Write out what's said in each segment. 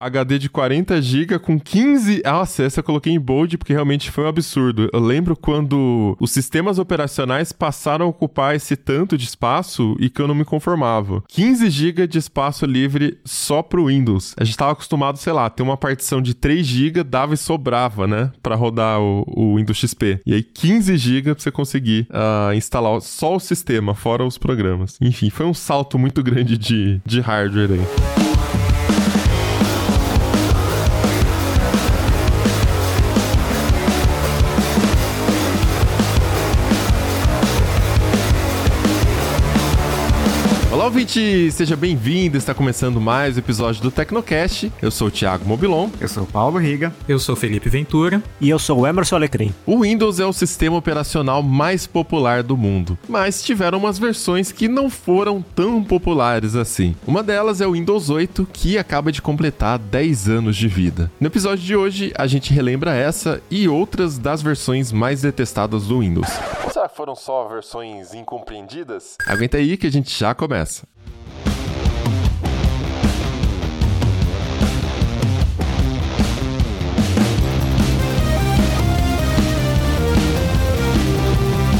HD de 40 GB com 15. Nossa, essa eu coloquei em bold porque realmente foi um absurdo. Eu lembro quando os sistemas operacionais passaram a ocupar esse tanto de espaço e que eu não me conformava. 15 GB de espaço livre só pro Windows. A gente tava acostumado, sei lá, ter uma partição de 3 GB, dava e sobrava, né? Pra rodar o, o Windows XP. E aí 15 GB pra você conseguir uh, instalar só o sistema, fora os programas. Enfim, foi um salto muito grande de, de hardware aí. Ouvinte, seja bem-vindo. Está começando mais um episódio do Tecnocast. Eu sou o Thiago Mobilon. Eu sou o Paulo Riga. Eu sou o Felipe Ventura. E eu sou o Emerson Alecrim. O Windows é o sistema operacional mais popular do mundo, mas tiveram umas versões que não foram tão populares assim. Uma delas é o Windows 8, que acaba de completar 10 anos de vida. No episódio de hoje, a gente relembra essa e outras das versões mais detestadas do Windows. Ou será que foram só versões incompreendidas? Aguenta aí que a gente já começa.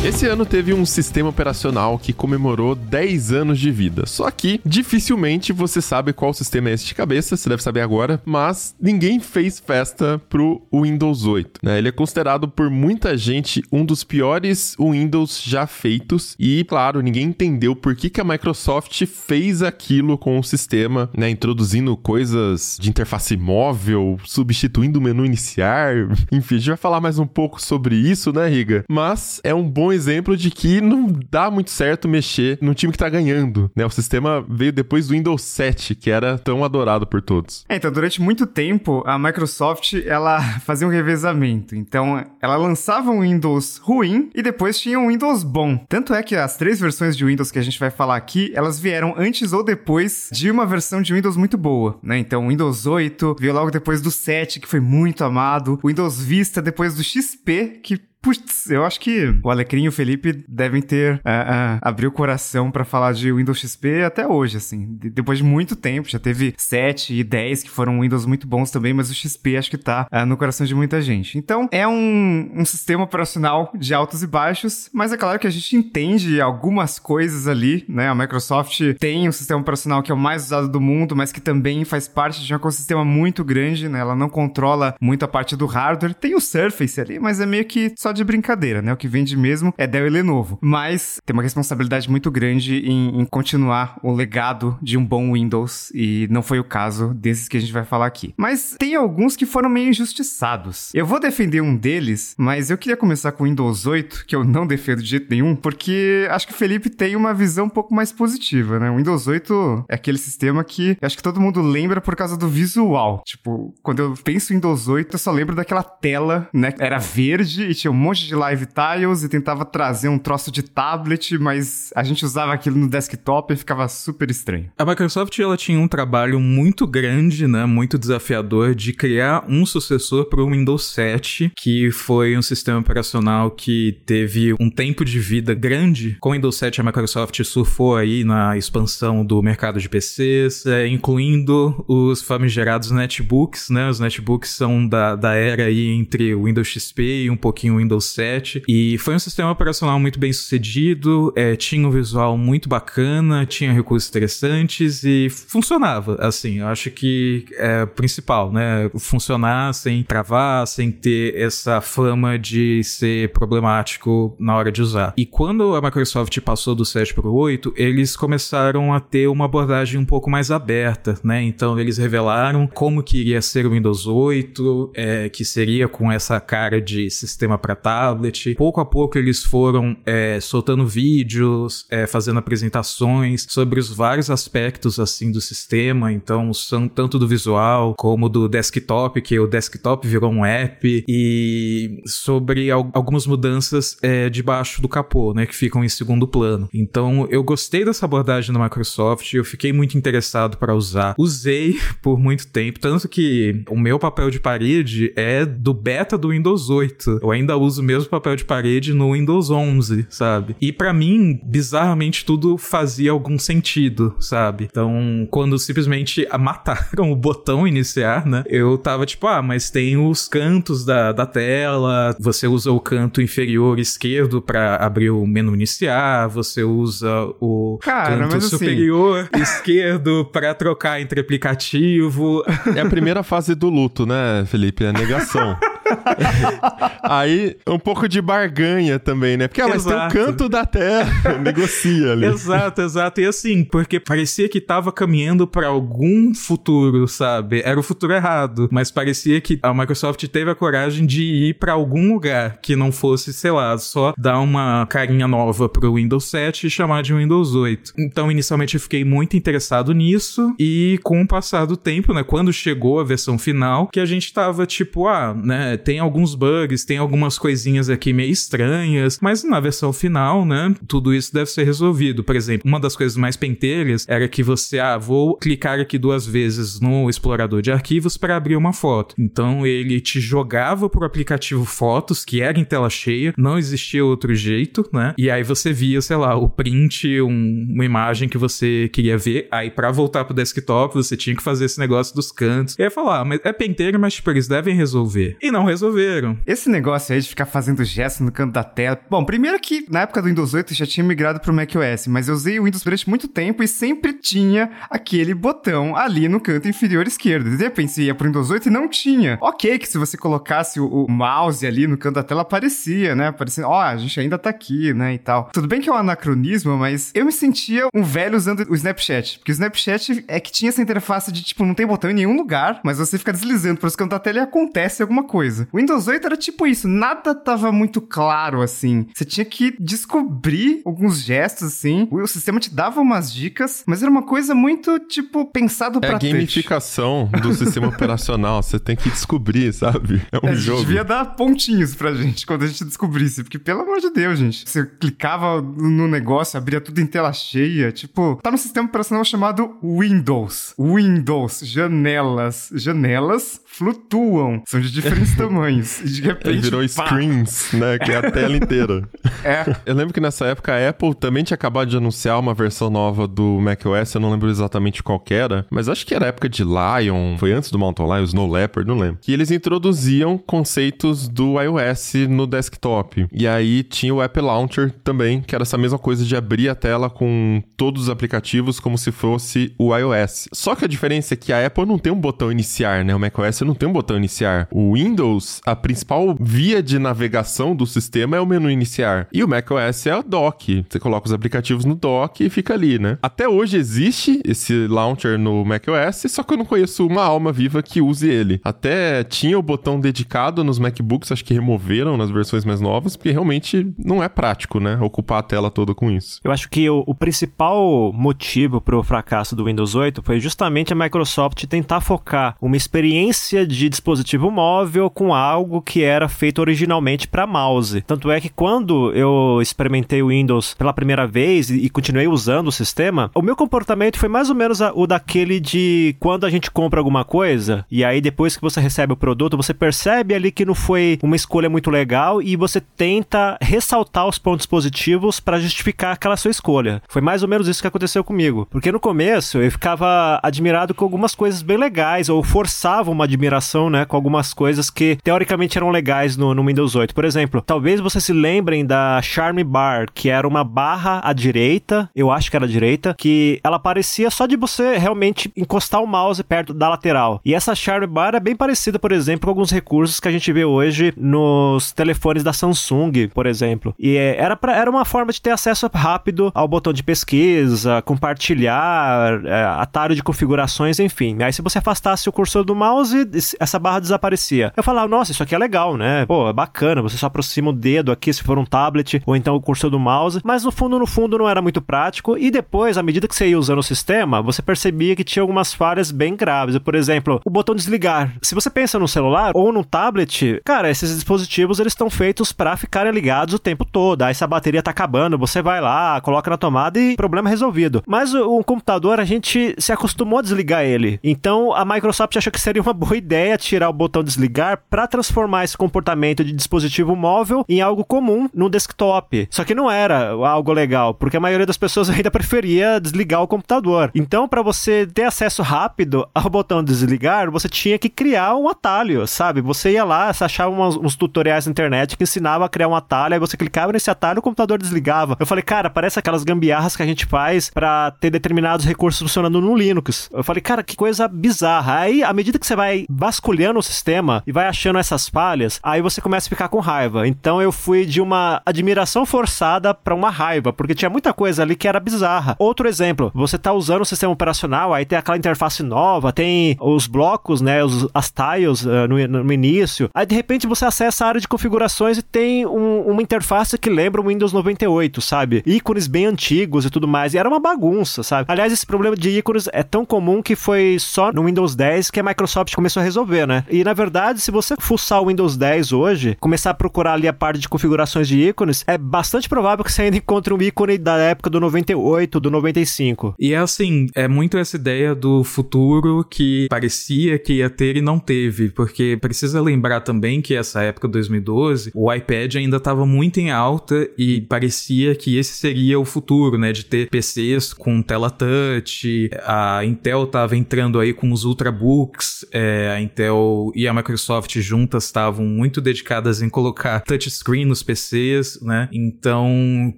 Esse ano teve um sistema operacional que comemorou 10 anos de vida. Só que dificilmente você sabe qual sistema é esse de cabeça, você deve saber agora, mas ninguém fez festa pro Windows 8. Né? Ele é considerado por muita gente um dos piores Windows já feitos e, claro, ninguém entendeu por que, que a Microsoft fez aquilo com o sistema, né? introduzindo coisas de interface móvel, substituindo o menu iniciar. Enfim, a gente vai falar mais um pouco sobre isso, né, Riga? Mas é um bom exemplo de que não dá muito certo mexer num time que tá ganhando, né? O sistema veio depois do Windows 7, que era tão adorado por todos. É, então, durante muito tempo, a Microsoft, ela fazia um revezamento. Então, ela lançava um Windows ruim e depois tinha um Windows bom. Tanto é que as três versões de Windows que a gente vai falar aqui, elas vieram antes ou depois de uma versão de Windows muito boa, né? Então, o Windows 8 veio logo depois do 7, que foi muito amado. O Windows Vista depois do XP, que Putz, eu acho que o Alecrim e o Felipe devem ter uh, uh, abrir o coração para falar de Windows XP até hoje, assim. De, depois de muito tempo, já teve 7 e 10 que foram Windows muito bons também, mas o XP acho que tá uh, no coração de muita gente. Então, é um, um sistema operacional de altos e baixos, mas é claro que a gente entende algumas coisas ali, né? A Microsoft tem um sistema operacional que é o mais usado do mundo, mas que também faz parte de um ecossistema muito grande, né? Ela não controla muito a parte do hardware. Tem o Surface ali, mas é meio que só de brincadeira, né? O que vende mesmo é Dell e Lenovo. Mas tem uma responsabilidade muito grande em, em continuar o legado de um bom Windows e não foi o caso desses que a gente vai falar aqui. Mas tem alguns que foram meio injustiçados. Eu vou defender um deles, mas eu queria começar com o Windows 8, que eu não defendo de jeito nenhum, porque acho que o Felipe tem uma visão um pouco mais positiva, né? O Windows 8 é aquele sistema que acho que todo mundo lembra por causa do visual. Tipo, quando eu penso em Windows 8, eu só lembro daquela tela, né? Era verde e tinha um monte de live tiles e tentava trazer um troço de tablet, mas a gente usava aquilo no desktop e ficava super estranho. A Microsoft ela tinha um trabalho muito grande, né, muito desafiador de criar um sucessor para o Windows 7, que foi um sistema operacional que teve um tempo de vida grande. Com o Windows 7 a Microsoft surfou aí na expansão do mercado de PCs, é, incluindo os famigerados netbooks, né? Os netbooks são da, da era aí entre o Windows XP e um pouquinho o Windows Windows 7. E foi um sistema operacional muito bem sucedido, é, tinha um visual muito bacana, tinha recursos interessantes e funcionava. Assim, eu acho que é principal, né? Funcionar sem travar, sem ter essa fama de ser problemático na hora de usar. E quando a Microsoft passou do 7 para o 8, eles começaram a ter uma abordagem um pouco mais aberta, né? Então eles revelaram como que iria ser o Windows 8, é, que seria com essa cara de sistema para tablet. Pouco a pouco eles foram é, soltando vídeos, é, fazendo apresentações sobre os vários aspectos assim do sistema. Então, tanto do visual como do desktop, que o desktop virou um app, e sobre al algumas mudanças é, debaixo do capô, né, que ficam em segundo plano. Então, eu gostei dessa abordagem da Microsoft, eu fiquei muito interessado para usar. Usei por muito tempo, tanto que o meu papel de parede é do beta do Windows 8. Eu ainda uso uso o mesmo papel de parede no Windows 11, sabe? E para mim, bizarramente, tudo fazia algum sentido, sabe? Então, quando simplesmente mataram o botão iniciar, né? Eu tava tipo, ah, mas tem os cantos da, da tela, você usa o canto inferior esquerdo para abrir o menu iniciar, você usa o Cara, canto assim, superior assim... esquerdo para trocar entre aplicativo. É a primeira fase do luto, né, Felipe? É a negação. Aí, um pouco de barganha também, né? Porque, ah, mas exato. tem o canto da terra, negocia ali. Exato, exato. E assim, porque parecia que tava caminhando para algum futuro, sabe? Era o futuro errado, mas parecia que a Microsoft teve a coragem de ir para algum lugar que não fosse, sei lá, só dar uma carinha nova pro Windows 7 e chamar de Windows 8. Então, inicialmente eu fiquei muito interessado nisso e com o passar do tempo, né, quando chegou a versão final, que a gente tava tipo, ah, né, tem alguns bugs, tem algumas coisinhas aqui meio estranhas, mas na versão final, né, tudo isso deve ser resolvido. Por exemplo, uma das coisas mais penteiras era que você, ah, vou clicar aqui duas vezes no explorador de arquivos para abrir uma foto. Então ele te jogava pro aplicativo Fotos, que era em tela cheia, não existia outro jeito, né? E aí você via, sei lá, o print, um, uma imagem que você queria ver, aí para voltar pro desktop você tinha que fazer esse negócio dos cantos. E aí falar, ah, mas é penteiro, mas tipo, eles devem resolver. E não resolveram. Esse negócio aí de ficar fazendo gesto no canto da tela. Bom, primeiro que na época do Windows 8 já tinha migrado pro macOS, mas eu usei o Windows durante muito tempo e sempre tinha aquele botão ali no canto inferior esquerdo. De repente ia pro Windows 8 e não tinha. Ok, que se você colocasse o, o mouse ali no canto da tela aparecia, né? Aparecendo, ó, oh, a gente ainda tá aqui, né? E tal. Tudo bem que é um anacronismo, mas eu me sentia um velho usando o Snapchat. Porque o Snapchat é que tinha essa interface de tipo, não tem botão em nenhum lugar, mas você fica deslizando para os cantos da tela e acontece alguma coisa. O Windows 8 era tipo isso, nada tava muito claro assim. Você tinha que descobrir alguns gestos assim. O sistema te dava umas dicas, mas era uma coisa muito tipo pensado é para a gamificação do sistema operacional, você tem que descobrir, sabe? É um é, jogo. Devia dar pontinhos pra gente quando a gente descobrisse, porque pelo amor de Deus, gente, você clicava no negócio, abria tudo em tela cheia, tipo, tá no sistema operacional chamado Windows. Windows, janelas, janelas flutuam, são de diferentes tamanhos. E de repente. Virou pá. screens, né? Que é a tela inteira. é. Eu lembro que nessa época a Apple também tinha acabado de anunciar uma versão nova do macOS, eu não lembro exatamente qual era, mas acho que era a época de Lion, foi antes do Mountain Lion, Snow Leopard, não lembro. Que eles introduziam conceitos do iOS no desktop. E aí tinha o App Launcher também, que era essa mesma coisa de abrir a tela com todos os aplicativos como se fosse o iOS. Só que a diferença é que a Apple não tem um botão iniciar, né? O macOS não tem um botão iniciar. O Windows, a principal via de navegação do sistema é o menu iniciar. E o macOS é o dock. Você coloca os aplicativos no dock e fica ali, né? Até hoje existe esse launcher no macOS, só que eu não conheço uma alma viva que use ele. Até tinha o botão dedicado nos MacBooks, acho que removeram nas versões mais novas, porque realmente não é prático, né? Ocupar a tela toda com isso. Eu acho que o, o principal motivo para o fracasso do Windows 8 foi justamente a Microsoft tentar focar uma experiência de dispositivo móvel com algo que era feito originalmente para mouse. Tanto é que quando eu experimentei o Windows pela primeira vez e, continuei usando o sistema, o meu comportamento foi mais ou menos o daquele de quando a gente compra alguma coisa e aí depois que você recebe o produto, você percebe ali que não foi uma escolha muito legal e você tenta ressaltar os pontos positivos para justificar aquela sua escolha. Foi mais ou menos isso que aconteceu comigo. Porque no começo eu ficava admirado com algumas coisas bem legais ou forçava uma admiração admiração, né, com algumas coisas que teoricamente eram legais no, no Windows 8. Por exemplo, talvez vocês se lembrem da Charm Bar, que era uma barra à direita, eu acho que era à direita, que ela aparecia só de você realmente encostar o mouse perto da lateral. E essa Charm Bar é bem parecida, por exemplo, com alguns recursos que a gente vê hoje nos telefones da Samsung, por exemplo. E é, era, pra, era uma forma de ter acesso rápido ao botão de pesquisa, compartilhar, é, atalho de configurações, enfim. Aí se você afastasse o cursor do mouse, essa barra desaparecia. Eu falava, nossa, isso aqui é legal, né? Pô, é bacana, você só aproxima o dedo aqui se for um tablet, ou então o cursor do mouse, mas no fundo, no fundo, não era muito prático. E depois, à medida que você ia usando o sistema, você percebia que tinha algumas falhas bem graves. Por exemplo, o botão desligar. Se você pensa no celular ou no tablet, cara, esses dispositivos eles estão feitos para ficarem ligados o tempo todo. Aí se a bateria tá acabando, você vai lá, coloca na tomada e problema resolvido. Mas o, o computador, a gente se acostumou a desligar ele. Então a Microsoft achou que seria uma boa ideia tirar o botão desligar para transformar esse comportamento de dispositivo móvel em algo comum no desktop. Só que não era algo legal, porque a maioria das pessoas ainda preferia desligar o computador. Então, para você ter acesso rápido ao botão desligar, você tinha que criar um atalho, sabe? Você ia lá, você achava uns, uns tutoriais na internet que ensinavam a criar um atalho, aí você clicava nesse atalho o computador desligava. Eu falei, cara, parece aquelas gambiarras que a gente faz para ter determinados recursos funcionando no Linux. Eu falei, cara, que coisa bizarra. Aí, à medida que você vai vasculhando o sistema e vai achando essas falhas, aí você começa a ficar com raiva. Então eu fui de uma admiração forçada para uma raiva, porque tinha muita coisa ali que era bizarra. Outro exemplo, você tá usando o sistema operacional, aí tem aquela interface nova, tem os blocos, né, os, as tiles uh, no, no, início. Aí de repente você acessa a área de configurações e tem um, uma interface que lembra o Windows 98, sabe? Ícones bem antigos e tudo mais. E era uma bagunça, sabe? Aliás, esse problema de ícones é tão comum que foi só no Windows 10 que a Microsoft começou resolver, né? E na verdade, se você fuçar o Windows 10 hoje, começar a procurar ali a parte de configurações de ícones, é bastante provável que você ainda encontre um ícone da época do 98, do 95. E é assim, é muito essa ideia do futuro que parecia que ia ter e não teve, porque precisa lembrar também que essa época 2012, o iPad ainda estava muito em alta e parecia que esse seria o futuro, né, de ter PCs com tela touch. A Intel estava entrando aí com os ultrabooks, é, a Intel e a Microsoft juntas estavam muito dedicadas em colocar touchscreen nos PCs, né? Então,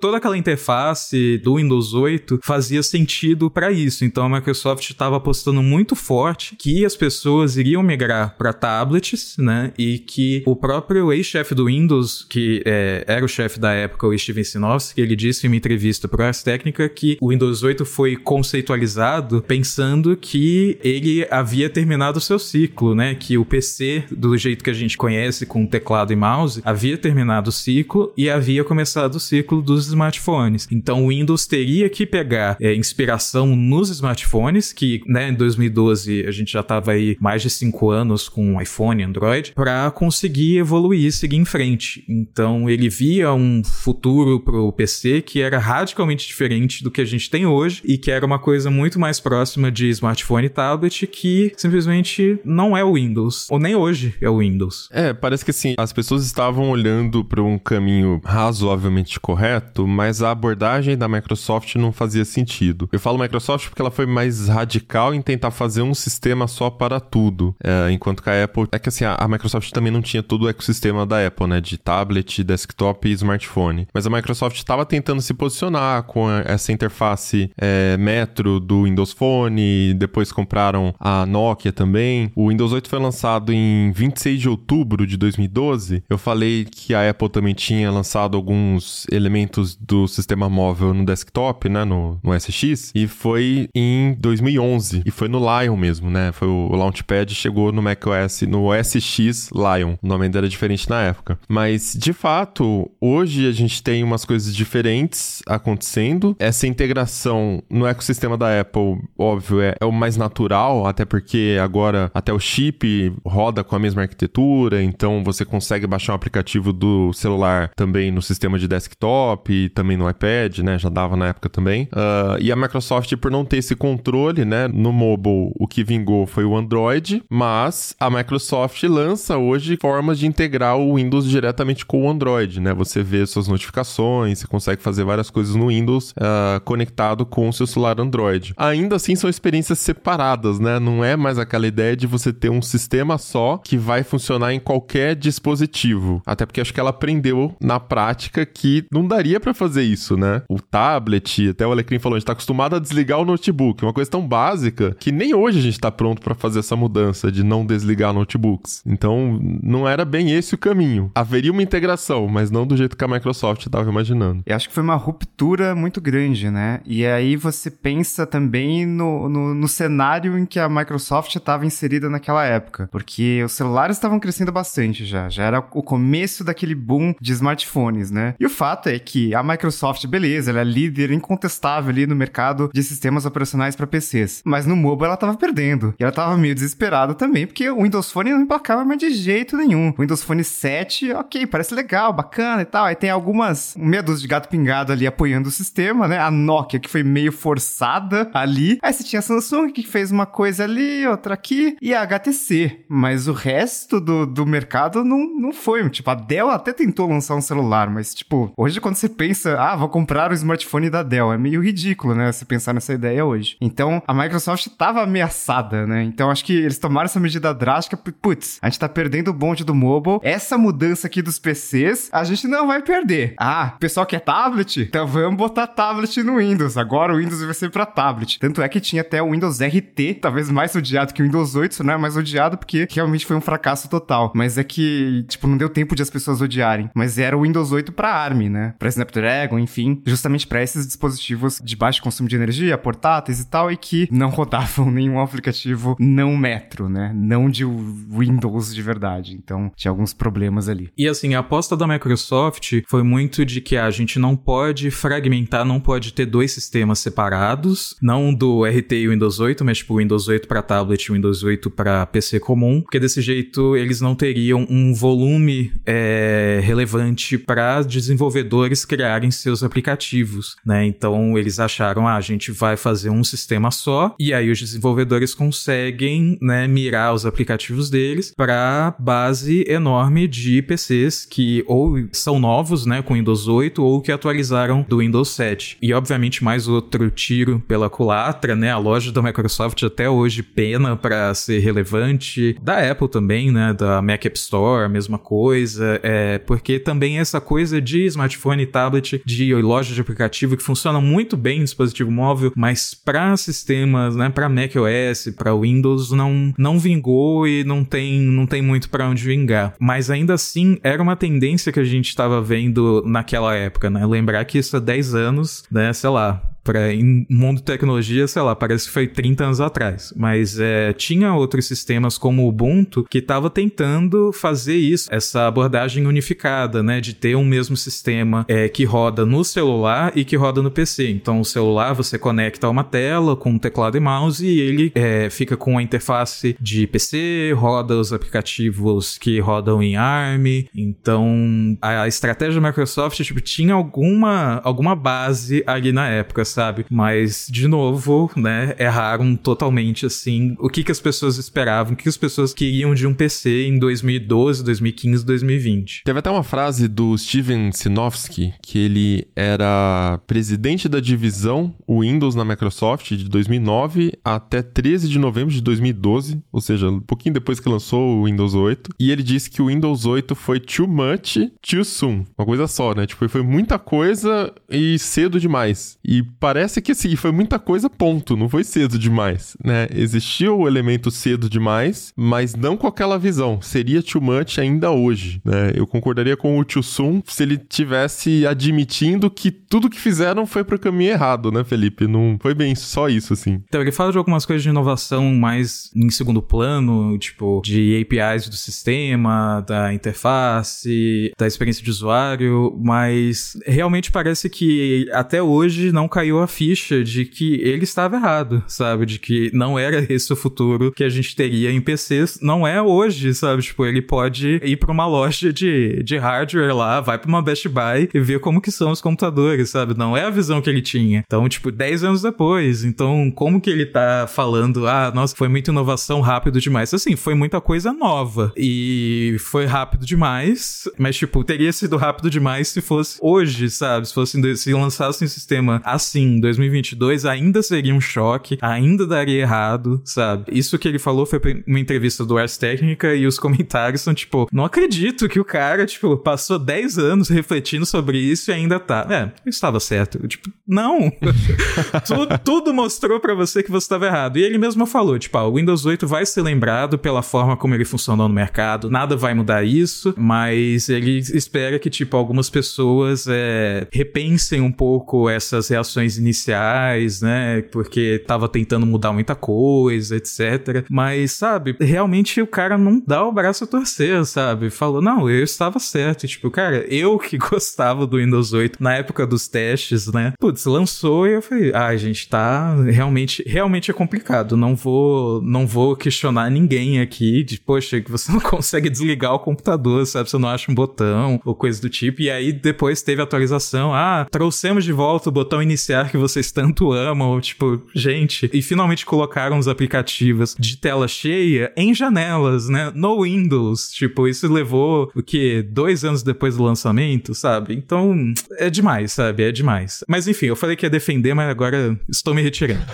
toda aquela interface do Windows 8 fazia sentido para isso. Então, a Microsoft estava apostando muito forte que as pessoas iriam migrar para tablets, né? E que o próprio ex-chefe do Windows, que é, era o chefe da época, o Steven Sinofsky, ele disse em uma entrevista para Ars Técnica que o Windows 8 foi conceitualizado pensando que ele havia terminado o seu ciclo, né? Que o PC, do jeito que a gente conhece, com teclado e mouse, havia terminado o ciclo e havia começado o ciclo dos smartphones. Então o Windows teria que pegar é, inspiração nos smartphones, que né, em 2012 a gente já estava aí mais de cinco anos com iPhone, Android, para conseguir evoluir e seguir em frente. Então ele via um futuro pro PC que era radicalmente diferente do que a gente tem hoje e que era uma coisa muito mais próxima de smartphone e tablet que simplesmente não é o Windows, ou nem hoje é o Windows. É, parece que assim, as pessoas estavam olhando para um caminho razoavelmente correto, mas a abordagem da Microsoft não fazia sentido. Eu falo Microsoft porque ela foi mais radical em tentar fazer um sistema só para tudo, é, enquanto que a Apple é que assim, a, Microsoft também não tinha todo o ecossistema da Apple, né, de tablet, desktop e smartphone. Mas a Microsoft estava tentando se posicionar com essa interface é, Metro do Windows Phone, depois compraram a Nokia também. O Windows 8 foi lançado em 26 de outubro de 2012. Eu falei que a Apple também tinha lançado alguns elementos do sistema móvel no desktop, né, no, no SX, e foi em 2011. E foi no Lion mesmo, né? Foi o, o Launchpad chegou no macOS, no SX Lion. O nome ainda era diferente na época. Mas, de fato, hoje a gente tem umas coisas diferentes acontecendo. Essa integração no ecossistema da Apple, óbvio, é, é o mais natural, até porque agora até o chip roda com a mesma arquitetura, então você consegue baixar um aplicativo do celular também no sistema de desktop e também no iPad, né? Já dava na época também. Uh, e a Microsoft, por não ter esse controle, né? No mobile, o que vingou foi o Android, mas a Microsoft lança hoje formas de integrar o Windows diretamente com o Android, né? Você vê suas notificações, você consegue fazer várias coisas no Windows uh, conectado com o seu celular Android. Ainda assim, são experiências separadas, né? Não é mais aquela ideia de você ter um sistema só que vai funcionar em qualquer dispositivo. Até porque acho que ela aprendeu na prática que não daria para fazer isso, né? O tablet, até o Alecrim falou, a gente tá acostumado a desligar o notebook, uma coisa tão básica que nem hoje a gente tá pronto para fazer essa mudança de não desligar notebooks. Então, não era bem esse o caminho. Haveria uma integração, mas não do jeito que a Microsoft estava imaginando. Eu acho que foi uma ruptura muito grande, né? E aí você pensa também no, no, no cenário em que a Microsoft estava inserida naquela época, porque os celulares estavam crescendo bastante já, já era o começo daquele boom de smartphones, né? E o fato é que a Microsoft, beleza, ela é líder incontestável ali no mercado de sistemas operacionais para PCs, mas no mobile ela estava perdendo. E ela estava meio desesperada também, porque o Windows Phone não emplacava mais de jeito nenhum. O Windows Phone 7, ok, parece legal, bacana e tal. Aí tem algumas medos de gato pingado ali apoiando o sistema, né? A Nokia que foi meio forçada ali. Aí você tinha a Samsung que fez uma coisa ali, outra aqui, e a HTC. Mas o resto do, do mercado não, não foi. Tipo, a Dell até tentou lançar um celular, mas, tipo, hoje quando você pensa, ah, vou comprar o smartphone da Dell, é meio ridículo, né? Você pensar nessa ideia hoje. Então, a Microsoft estava ameaçada, né? Então, acho que eles tomaram essa medida drástica, putz, a gente tá perdendo o bonde do mobile. Essa mudança aqui dos PCs, a gente não vai perder. Ah, o pessoal quer tablet? Então vamos botar tablet no Windows. Agora o Windows vai ser para tablet. Tanto é que tinha até o Windows RT, talvez mais odiado que o Windows 8, isso mais odiado porque realmente foi um fracasso total. Mas é que, tipo, não deu tempo de as pessoas odiarem. Mas era o Windows 8 para ARM, né? Para Snapdragon, enfim, justamente para esses dispositivos de baixo consumo de energia, portáteis e tal, e que não rodavam nenhum aplicativo não metro, né? Não de Windows de verdade. Então, tinha alguns problemas ali. E assim, a aposta da Microsoft foi muito de que a gente não pode fragmentar, não pode ter dois sistemas separados, não do RT e Windows 8, mas tipo Windows 8 para tablet e Windows 8 para PC comum, porque desse jeito eles não teriam um volume é, relevante para desenvolvedores criarem seus aplicativos, né? Então eles acharam, ah, a gente vai fazer um sistema só e aí os desenvolvedores conseguem, né, mirar os aplicativos deles para base enorme de PCs que ou são novos, né, com Windows 8 ou que atualizaram do Windows 7. E obviamente mais outro tiro pela culatra, né? A loja da Microsoft até hoje pena para ser relevante, da Apple também, né, da Mac App Store, mesma coisa, é porque também essa coisa de smartphone e tablet, de loja de aplicativo que funciona muito bem no dispositivo móvel, mas para sistemas, né, para macOS, para Windows não não vingou e não tem não tem muito para onde vingar. Mas ainda assim era uma tendência que a gente estava vendo naquela época, né? Lembrar que isso há 10 anos, né, sei lá, para mundo de tecnologia, sei lá, parece que foi 30 anos atrás. Mas é, tinha outros sistemas como o Ubuntu que estava tentando fazer isso, essa abordagem unificada, né? De ter um mesmo sistema é, que roda no celular e que roda no PC. Então, o celular você conecta uma tela com um teclado e mouse e ele é, fica com a interface de PC, roda os aplicativos que rodam em ARM. Então, a, a estratégia da Microsoft tipo, tinha alguma, alguma base ali na época, sabe? Mas, de novo, né, erraram totalmente, assim, o que, que as pessoas esperavam, o que as pessoas queriam de um PC em 2012, 2015, 2020. Teve até uma frase do Steven Sinofsky, que ele era presidente da divisão Windows na Microsoft de 2009 até 13 de novembro de 2012, ou seja, um pouquinho depois que lançou o Windows 8, e ele disse que o Windows 8 foi too much, too soon. Uma coisa só, né? Tipo, foi muita coisa e cedo demais. E parece que assim, foi muita coisa, ponto. Não foi cedo demais, né? Existiu o elemento cedo demais, mas não com aquela visão. Seria too much ainda hoje, né? Eu concordaria com o Tio Sun se ele tivesse admitindo que tudo que fizeram foi pro caminho errado, né, Felipe? Não foi bem só isso, assim. Então, ele fala de algumas coisas de inovação mais em segundo plano, tipo, de APIs do sistema, da interface, da experiência de usuário, mas realmente parece que até hoje não caiu caiu a ficha de que ele estava errado, sabe? De que não era esse o futuro que a gente teria em PCs. Não é hoje, sabe? Tipo, ele pode ir para uma loja de, de hardware lá, vai para uma Best Buy e ver como que são os computadores, sabe? Não é a visão que ele tinha. Então, tipo, 10 anos depois. Então, como que ele tá falando, ah, nossa, foi muita inovação rápido demais? Assim, foi muita coisa nova. E foi rápido demais, mas, tipo, teria sido rápido demais se fosse hoje, sabe? Se fosse, se lançasse um sistema assim assim, 2022 ainda seria um choque, ainda daria errado, sabe? Isso que ele falou foi uma entrevista do Ars Técnica e os comentários são tipo, não acredito que o cara, tipo, passou 10 anos refletindo sobre isso e ainda tá. É, eu estava certo. Tipo, não. tudo, tudo, mostrou para você que você estava errado. E ele mesmo falou, tipo, ah, o Windows 8 vai ser lembrado pela forma como ele funcionou no mercado, nada vai mudar isso, mas ele espera que, tipo, algumas pessoas é, repensem um pouco essas reações iniciais, né? Porque tava tentando mudar muita coisa, etc. Mas, sabe, realmente o cara não dá o braço a torcer, sabe? Falou, não, eu estava certo. E, tipo, cara, eu que gostava do Windows 8 na época dos testes, né? Putz, lançou e eu falei, ah, gente, tá realmente, realmente é complicado. Não vou, não vou questionar ninguém aqui de, poxa, que você não consegue desligar o computador, sabe? Você não acha um botão ou coisa do tipo. E aí depois teve atualização, ah, trouxemos de volta o botão inicial que vocês tanto amam, tipo, gente, e finalmente colocaram os aplicativos de tela cheia em janelas, né? No Windows. Tipo, isso levou o que? Dois anos depois do lançamento, sabe? Então, é demais, sabe? É demais. Mas enfim, eu falei que ia defender, mas agora estou me retirando.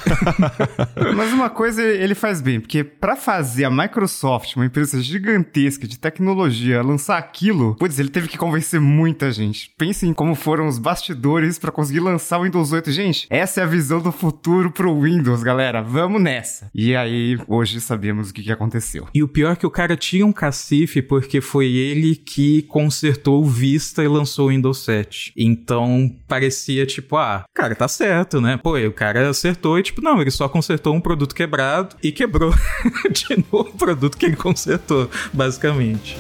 mas uma coisa ele faz bem, porque para fazer a Microsoft, uma empresa gigantesca de tecnologia, lançar aquilo, putz, ele teve que convencer muita gente. Pensem como foram os bastidores para conseguir lançar o Windows 8. Gente, essa é a visão do futuro pro Windows, galera. Vamos nessa. E aí, hoje sabemos o que, que aconteceu. E o pior é que o cara tinha um cacife porque foi ele que consertou o Vista e lançou o Windows 7. Então, parecia tipo, ah, cara, tá certo, né? Pô, o cara acertou e tipo, não, ele só consertou um produto quebrado e quebrou de novo o produto que ele consertou, basicamente.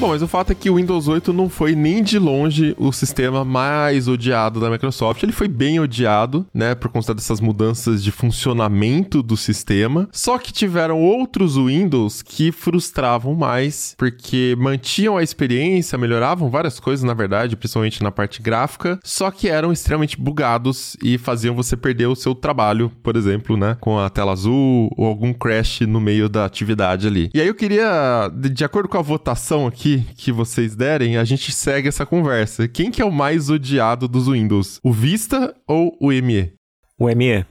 Bom, mas o fato é que o Windows 8 não foi nem de longe o sistema mais odiado da Microsoft. Ele foi bem odiado, né, por conta dessas mudanças de funcionamento do sistema. Só que tiveram outros Windows que frustravam mais, porque mantinham a experiência, melhoravam várias coisas, na verdade, principalmente na parte gráfica, só que eram extremamente bugados e faziam você perder o seu trabalho, por exemplo, né, com a tela azul ou algum crash no meio da atividade ali. E aí eu queria, de acordo com a votação aqui, aqui que vocês derem, a gente segue essa conversa. Quem que é o mais odiado dos Windows? O Vista ou o ME? O ME. É,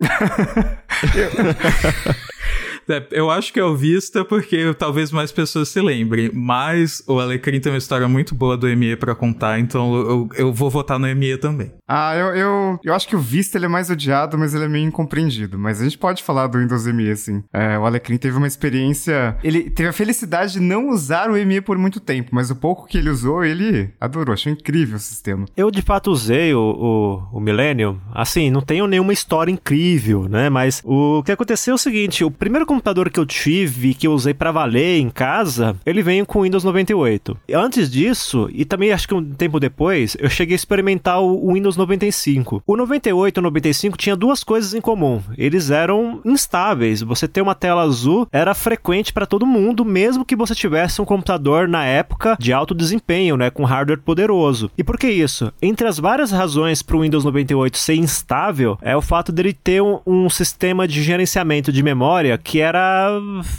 eu acho que é o Vista porque talvez mais pessoas se lembrem, mas o Alecrim tem uma história muito boa do ME para contar, então eu, eu vou votar no ME também. Ah, eu, eu, eu acho que o Vista ele é mais odiado, mas ele é meio incompreendido. Mas a gente pode falar do Windows ME, assim. É, o Alecrim teve uma experiência... Ele teve a felicidade de não usar o ME por muito tempo, mas o pouco que ele usou, ele adorou. Achou incrível o sistema. Eu, de fato, usei o, o, o Millennium. Assim, não tenho nenhuma história incrível, né? Mas o que aconteceu é o seguinte, o primeiro computador que eu tive, que eu usei para valer em casa, ele veio com Windows 98. Antes disso, e também acho que um tempo depois, eu cheguei a experimentar o Windows 95. O 98 e o 95 tinha duas coisas em comum. Eles eram instáveis. Você ter uma tela azul era frequente para todo mundo, mesmo que você tivesse um computador na época de alto desempenho, né, com hardware poderoso. E por que isso? Entre as várias razões para o Windows 98 ser instável, é o fato dele ter um, um sistema de gerenciamento de memória que é era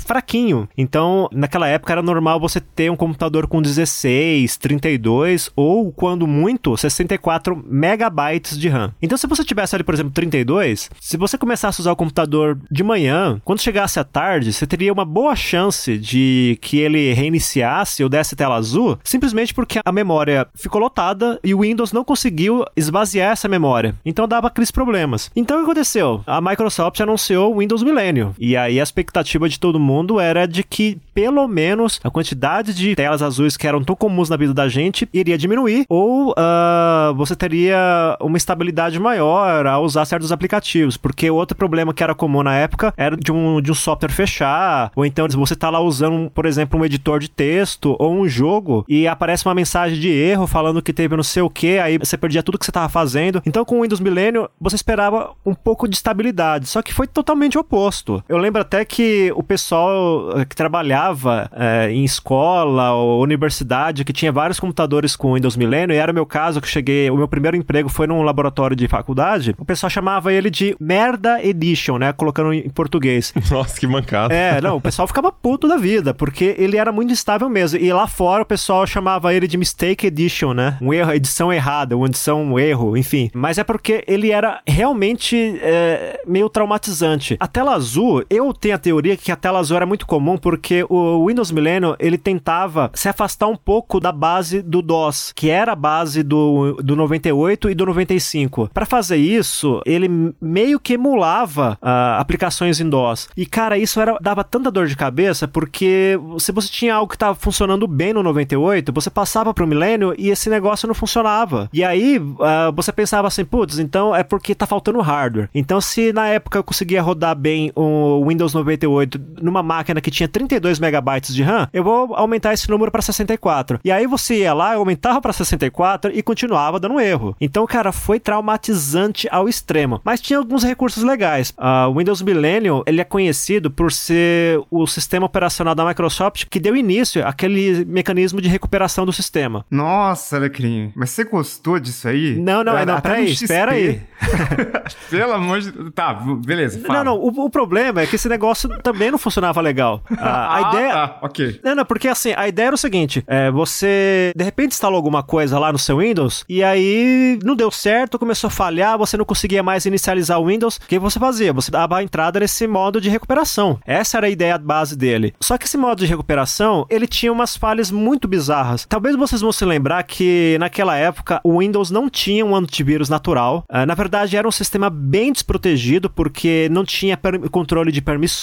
fraquinho. Então, naquela época era normal você ter um computador com 16, 32 ou, quando muito, 64 megabytes de RAM. Então, se você tivesse ali, por exemplo, 32, se você começasse a usar o computador de manhã, quando chegasse à tarde, você teria uma boa chance de que ele reiniciasse ou desse tela azul, simplesmente porque a memória ficou lotada e o Windows não conseguiu esvaziar essa memória. Então dava aqueles problemas. Então o que aconteceu? A Microsoft anunciou o Windows Millennium. E aí as expectativa de todo mundo era de que pelo menos a quantidade de telas azuis que eram tão comuns na vida da gente iria diminuir ou uh, você teria uma estabilidade maior ao usar certos aplicativos, porque outro problema que era comum na época era de um, de um software fechar, ou então você tá lá usando, por exemplo, um editor de texto ou um jogo e aparece uma mensagem de erro falando que teve não sei o que, aí você perdia tudo que você tava fazendo. Então com o Windows Millennium você esperava um pouco de estabilidade, só que foi totalmente oposto. Eu lembro até que o pessoal eh, que trabalhava é, em escola ou universidade, que tinha vários computadores com Windows Millennium, e era o meu caso, que cheguei, o meu primeiro emprego foi num laboratório de faculdade, o pessoal chamava ele de Merda Edition, né? Colocando em português. Nossa, que mancada. É, não, o pessoal ficava puto da vida, porque ele era muito instável mesmo. E lá fora o pessoal chamava ele de Mistake Edition, né? Um erro, edição errada, uma edição um erro, enfim. Mas é porque ele era realmente é, meio traumatizante. A tela azul, eu tenho a teoria que a tela azul era muito comum porque o Windows Millennium ele tentava se afastar um pouco da base do DOS, que era a base do, do 98 e do 95. Para fazer isso, ele meio que emulava uh, aplicações em DOS. E cara, isso era, dava tanta dor de cabeça porque se você tinha algo que estava funcionando bem no 98, você passava para o Millennium e esse negócio não funcionava. E aí uh, você pensava assim, putz, então é porque tá faltando hardware. Então se na época eu conseguia rodar bem o Windows 98 numa máquina que tinha 32 megabytes de RAM, eu vou aumentar esse número para 64. E aí você ia lá, aumentava para 64 e continuava dando erro. Então, cara, foi traumatizante ao extremo. Mas tinha alguns recursos legais. Uh, o Windows Millennium, ele é conhecido por ser o sistema operacional da Microsoft que deu início àquele mecanismo de recuperação do sistema. Nossa, Alecrim, mas você gostou disso aí? Não, não, não, peraí, espera aí. Pelo amor de. Tá, beleza. Fala. Não, não, o, o, problema é que esse negócio também não funcionava legal. A, a ah, ideia. Tá, ok. Não, não, porque assim, a ideia era o seguinte: é, você de repente instalou alguma coisa lá no seu Windows e aí não deu certo, começou a falhar, você não conseguia mais inicializar o Windows. O que você fazia? Você dava a entrada nesse modo de recuperação. Essa era a ideia base dele. Só que esse modo de recuperação, ele tinha umas falhas muito bizarras. Talvez vocês vão se lembrar que naquela época o Windows não tinha um antivírus natural. Uh, na verdade, era um sistema bem desprotegido porque não tinha controle de permissões.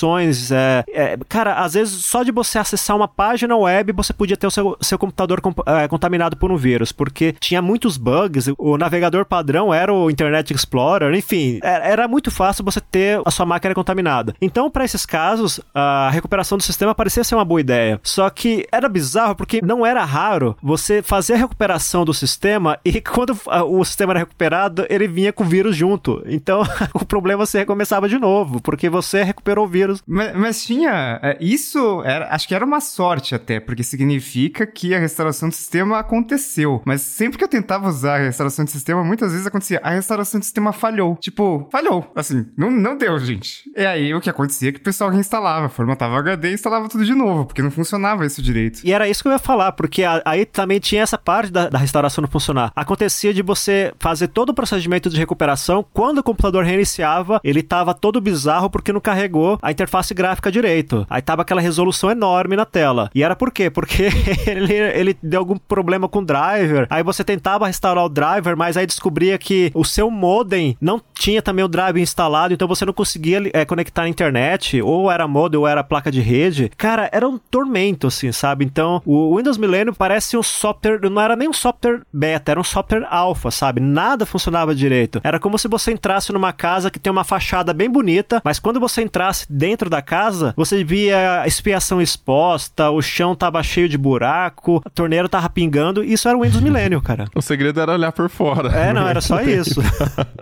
É, é, cara, às vezes só de você acessar uma página web você podia ter o seu, seu computador com, é, contaminado por um vírus, porque tinha muitos bugs. O navegador padrão era o Internet Explorer, enfim, era, é, era muito fácil você ter a sua máquina contaminada. Então, para esses casos, a recuperação do sistema parecia ser uma boa ideia. Só que era bizarro porque não era raro você fazer a recuperação do sistema e quando o sistema era recuperado, ele vinha com o vírus junto. Então, o problema você recomeçava de novo, porque você recuperou o vírus. Mas, mas tinha. É, isso era, acho que era uma sorte até, porque significa que a restauração do sistema aconteceu. Mas sempre que eu tentava usar a restauração do sistema, muitas vezes acontecia. A restauração do sistema falhou. Tipo, falhou. Assim, não, não deu, gente. E aí o que acontecia é que o pessoal reinstalava, formatava HD e instalava tudo de novo, porque não funcionava isso direito. E era isso que eu ia falar, porque aí também tinha essa parte da, da restauração não funcionar. Acontecia de você fazer todo o procedimento de recuperação, quando o computador reiniciava, ele tava todo bizarro porque não carregou a interface gráfica direito. Aí tava aquela resolução enorme na tela. E era por quê? Porque ele, ele deu algum problema com o driver. Aí você tentava restaurar o driver, mas aí descobria que o seu modem não tinha também o driver instalado, então você não conseguia é, conectar na internet, ou era modem ou era placa de rede. Cara, era um tormento, assim, sabe? Então, o Windows Millennium parece um software, não era nem um software beta, era um software alpha, sabe? Nada funcionava direito. Era como se você entrasse numa casa que tem uma fachada bem bonita, mas quando você entrasse dentro da casa, você via a expiação exposta, o chão tava cheio de buraco, a torneira tava pingando, isso era o Windows Millennium, cara. o segredo era olhar por fora. É, não, era só isso.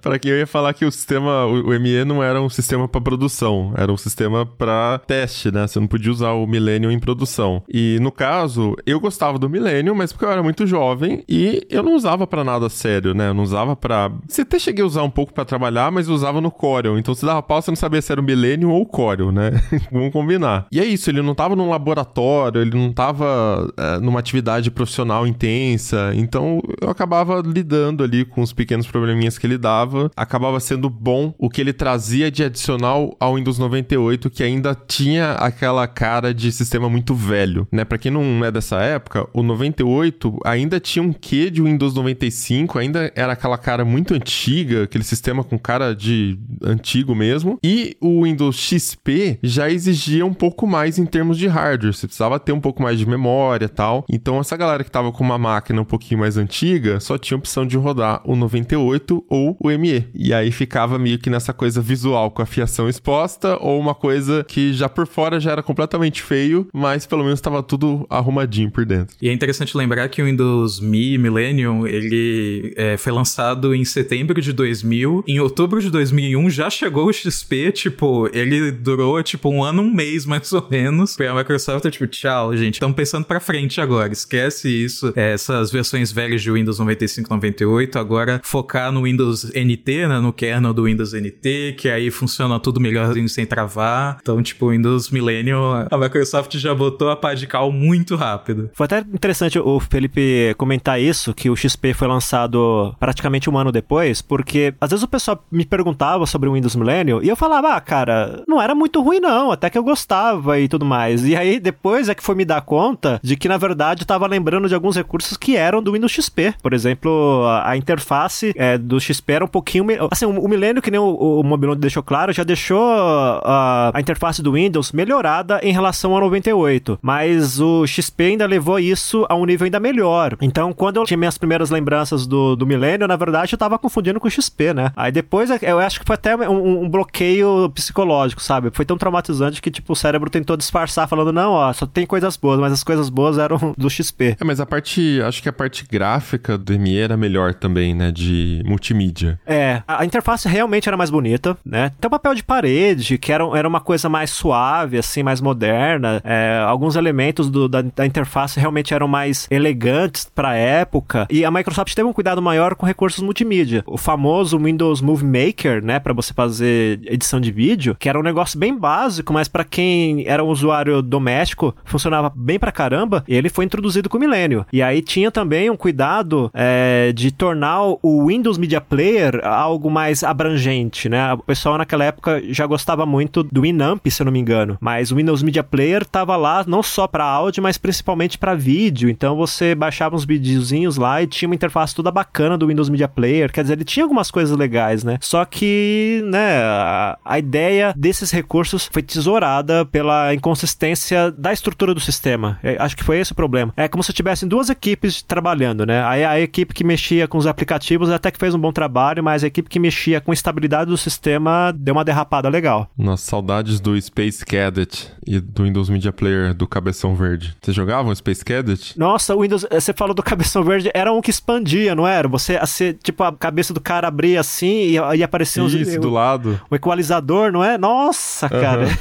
para que eu ia falar que o sistema, o, o ME não era um sistema para produção, era um sistema para teste, né? Você não podia usar o Millennium em produção. E no caso, eu gostava do Millennium, mas porque eu era muito jovem e eu não usava para nada sério, né? Eu não usava para. Você até cheguei a usar um pouco para trabalhar, mas usava no Corel. Então se dava pau, você não sabia se era o Millennium ou o Corel, né? Vamos combinar. E é isso, ele não tava num laboratório, ele não tava é, numa atividade profissional intensa. Então eu acabava lidando ali com os pequenos probleminhas que ele dava. Acabava sendo bom o que ele trazia de adicional ao Windows 98, que ainda tinha aquela cara de sistema muito velho, né? Para quem não é dessa época, o 98 ainda tinha um quê de Windows 95, ainda era aquela cara muito antiga, aquele sistema com cara de antigo mesmo. E o Windows XP já exigia um pouco mais em termos de hardware, você precisava ter um pouco mais de memória, tal. Então essa galera que tava com uma máquina um pouquinho mais antiga, só tinha opção de rodar o 98 ou o ME. E aí ficava meio que nessa coisa visual com a fiação exposta ou uma coisa que já por fora já era completamente feio, mas pelo menos estava tudo arrumadinho por dentro. E é interessante lembrar que o Windows Me Millennium, ele é, foi lançado em setembro de 2000. Em outubro de 2001 já chegou o XP, tipo, ele durou tipo um ano, um mês mais ou menos. Foi a Microsoft, tipo, tchau, gente, estamos pensando para frente agora, esquece isso. É, essas versões velhas de Windows 95, 98, agora focar no Windows NT, né, no kernel do Windows NT, que aí funciona tudo melhorzinho sem travar. Então, tipo, Windows Millennium, a Microsoft já botou a pá de cal muito rápido. Foi até interessante o Felipe comentar isso, que o XP foi lançado praticamente um ano depois, porque às vezes o pessoal me perguntava sobre o Windows Millennium e eu falava, ah, cara, não era muito ruim não, até que eu gostava e tudo mais. E aí depois é que foi me dar conta de que na verdade eu tava lembrando de alguns recursos que eram do Windows XP. Por exemplo, a, interface é, do XP era um pouquinho. Assim, assim, o, Milênio, que nem o, o Mobilon deixou claro, já deixou uh, a interface do Windows melhorada em relação ao 98. Mas o XP ainda levou isso a um nível ainda melhor. Então, quando eu tinha minhas primeiras lembranças do, do Milênio, na verdade, eu tava confundindo com o XP, né? Aí depois, eu acho que foi até um, um bloqueio psicológico, sabe? Foi tão traumatizante que, tipo, o cérebro tentou disfarçar, falando, não, ó, só tem coisas boas, mas as coisas boas eram do XP. É, mas a parte, acho que a parte gráfica do ME era melhor também, né? De multimídia. É, a interface realmente era mais bonita, né? Tem o papel de parede, que era, era uma coisa mais suave, assim, mais moderna. É, alguns elementos do, da, da, interface realmente eram mais elegantes para época. E a Microsoft teve um cuidado maior com recursos multimídia. O famoso Windows Movie Maker, né, para você fazer edição de vídeo, que era um negócio bem básico, mas para quem era um usuário doméstico, funcionava bem pra caramba. E ele foi introduzido com o Millennium. E aí tinha também um cuidado é, de tornar o Windows Media Player algo mais abrangente, né? O pessoal naquela época já gostava muito do Winamp, se eu não me engano. Mas o Windows Media Player tava lá não só para áudio, mas principalmente para vídeo. Então você baixava uns videozinhos lá e tinha uma interface toda bacana do Windows Media Player. Quer dizer, ele tinha algumas coisas legais, né? Só que, né, a, a ideia desses recursos foi tesourada pela inconsistência da estrutura do sistema. Eu acho que foi esse o problema. É como se tivessem duas equipes trabalhando, né? Aí a equipe que mexia com os aplicativos até que fez um bom trabalho, mas a equipe que mexia com a estabilidade do sistema deu uma derrapada legal. Nossa, saudades do Space Cadet e do Windows Media Player do Cabeção Verde. Você jogava o Space Cadet? Nossa, o Windows, você falou do Cabeção Verde, era um que expandia, não era? Você, você tipo, a cabeça do cara abria assim e, e aparecia uns... Isso, do lado. Um equalizador, não é? Nossa, cara. Uhum.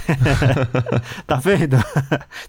tá vendo?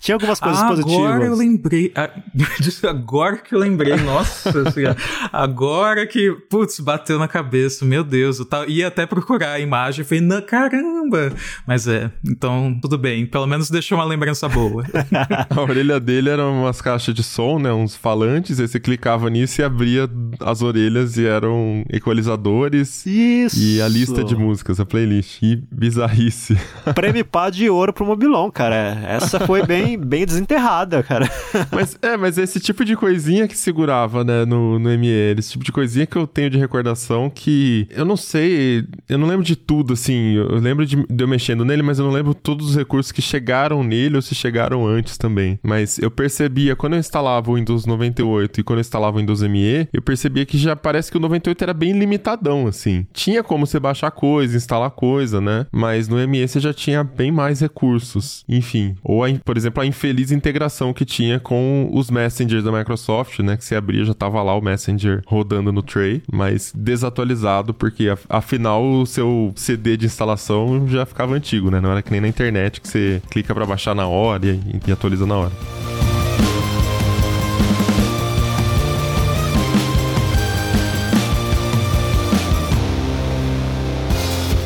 Tinha algumas coisas ah, positivas. Agora eu lembrei. Ah, agora que eu lembrei, nossa. Agora que, putz, bateu na cabeça, meu Deus. Eu ia até procurar a imagem e falei, na caramba. Mas é, então tudo bem. Pelo menos deixou uma lembrança boa. a orelha dele era umas caixas de som, né? Uns falantes. Aí você clicava nisso e abria as orelhas e eram equalizadores. Isso. E a lista de músicas, a playlist. E bizarrice. Prêmio pá de ouro pro Mobilon, cara. Essa foi bem, bem desenterrada, cara. mas é, mas esse tipo de coisinha que segurava, né, no, no ME, esse tipo de coisinha que eu tenho de recordação que eu não sei, eu não lembro de tudo, assim. Eu lembro de, de eu mexendo nele, mas eu não lembro todos os recursos que chegaram nele ou se chegaram antes também. Mas eu percebia, quando eu instalava o Windows 98 e quando eu instalava o Windows ME, eu percebia que já parece que o 98 era bem limitadão, assim. Tinha como você baixar coisa, instalar coisa, né? Mas no ME você já tinha bem mais recursos. Enfim. Ou, a, por exemplo, a infeliz integração que tinha com os messengers da Microsoft, né? Que você abria, já tava lá o Messenger rodando no tray, mas desatualizado, porque afinal o seu CD de instalação já ficava antigo, né? Não era que nem na internet que você clica para baixar na hora e, e atualiza na hora.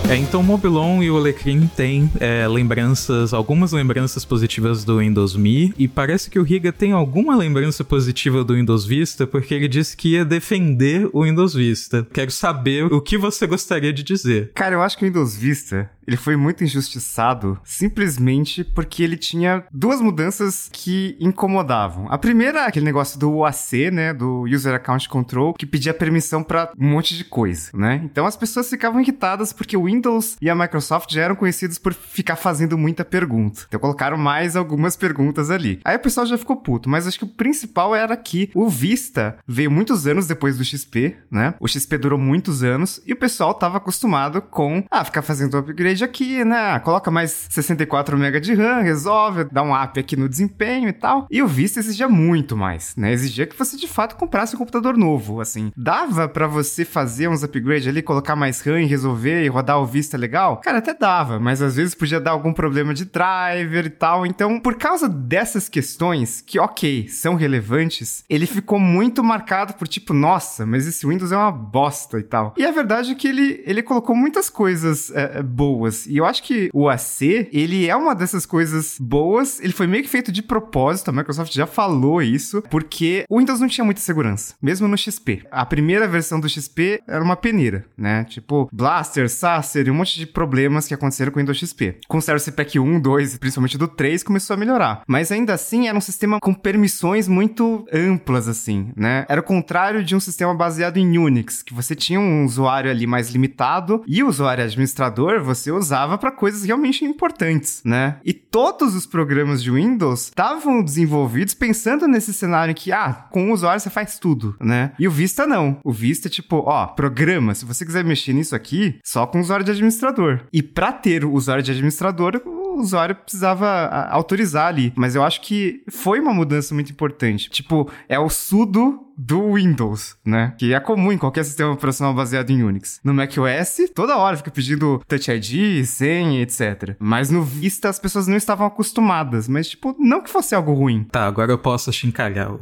É, então o Mobilon e o Alecrim têm é, lembranças, algumas lembranças positivas do Windows Me, e parece que o Riga tem alguma lembrança positiva do Windows Vista, porque ele disse que ia defender o Windows Vista. Quero saber o que você gostaria de dizer. Cara, eu acho que o Windows Vista ele foi muito injustiçado simplesmente porque ele tinha duas mudanças que incomodavam. A primeira, aquele negócio do UAC, né, do User Account Control, que pedia permissão para um monte de coisa, né? Então as pessoas ficavam irritadas porque o Windows e a Microsoft já eram conhecidos por ficar fazendo muita pergunta. Então colocaram mais algumas perguntas ali. Aí o pessoal já ficou puto, mas acho que o principal era que o Vista veio muitos anos depois do XP, né? O XP durou muitos anos e o pessoal tava acostumado com, ah, ficar fazendo upgrade aqui, né? Coloca mais 64 MB de RAM, resolve, dá um up aqui no desempenho e tal. E o Vista exigia muito mais, né? Exigia que você de fato comprasse um computador novo, assim. Dava para você fazer uns upgrades ali, colocar mais RAM e resolver e rodar o Vista legal? Cara, até dava, mas às vezes podia dar algum problema de driver e tal. Então, por causa dessas questões, que ok, são relevantes, ele ficou muito marcado por tipo, nossa, mas esse Windows é uma bosta e tal. E a verdade é que ele, ele colocou muitas coisas é, boas boas. E eu acho que o AC, ele é uma dessas coisas boas. Ele foi meio que feito de propósito, a Microsoft já falou isso, porque o Windows não tinha muita segurança, mesmo no XP. A primeira versão do XP era uma peneira, né? Tipo, Blaster, SAS, aconteceram, um monte de problemas que aconteceram com o Windows XP. Com o Service Pack 1, 2, principalmente do 3, começou a melhorar. Mas ainda assim, era um sistema com permissões muito amplas, assim, né? Era o contrário de um sistema baseado em Unix, que você tinha um usuário ali mais limitado e o usuário administrador você usava para coisas realmente importantes, né? E todos os programas de Windows estavam desenvolvidos pensando nesse cenário que, ah, com o usuário você faz tudo, né? E o Vista não. O Vista é tipo, ó, programa, se você quiser mexer nisso aqui, só com o usuário de administrador. E para ter o usuário de administrador, o usuário precisava autorizar ali. Mas eu acho que foi uma mudança muito importante. Tipo, é o sudo do Windows, né? Que é comum em qualquer sistema operacional baseado em Unix. No macOS, toda hora fica pedindo Touch ID, senha, etc. Mas no Vista as pessoas não estavam acostumadas. Mas, tipo, não que fosse algo ruim. Tá, agora eu posso chincalhar o,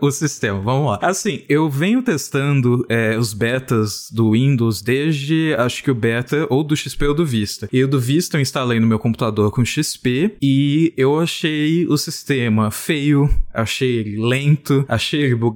o sistema. Vamos lá. Assim, eu venho testando é, os betas do Windows desde, acho que o beta ou do XP ou do Vista. E o do Vista eu instalei no meu computador com XP e eu achei o sistema feio, achei ele lento, achei ele bugado.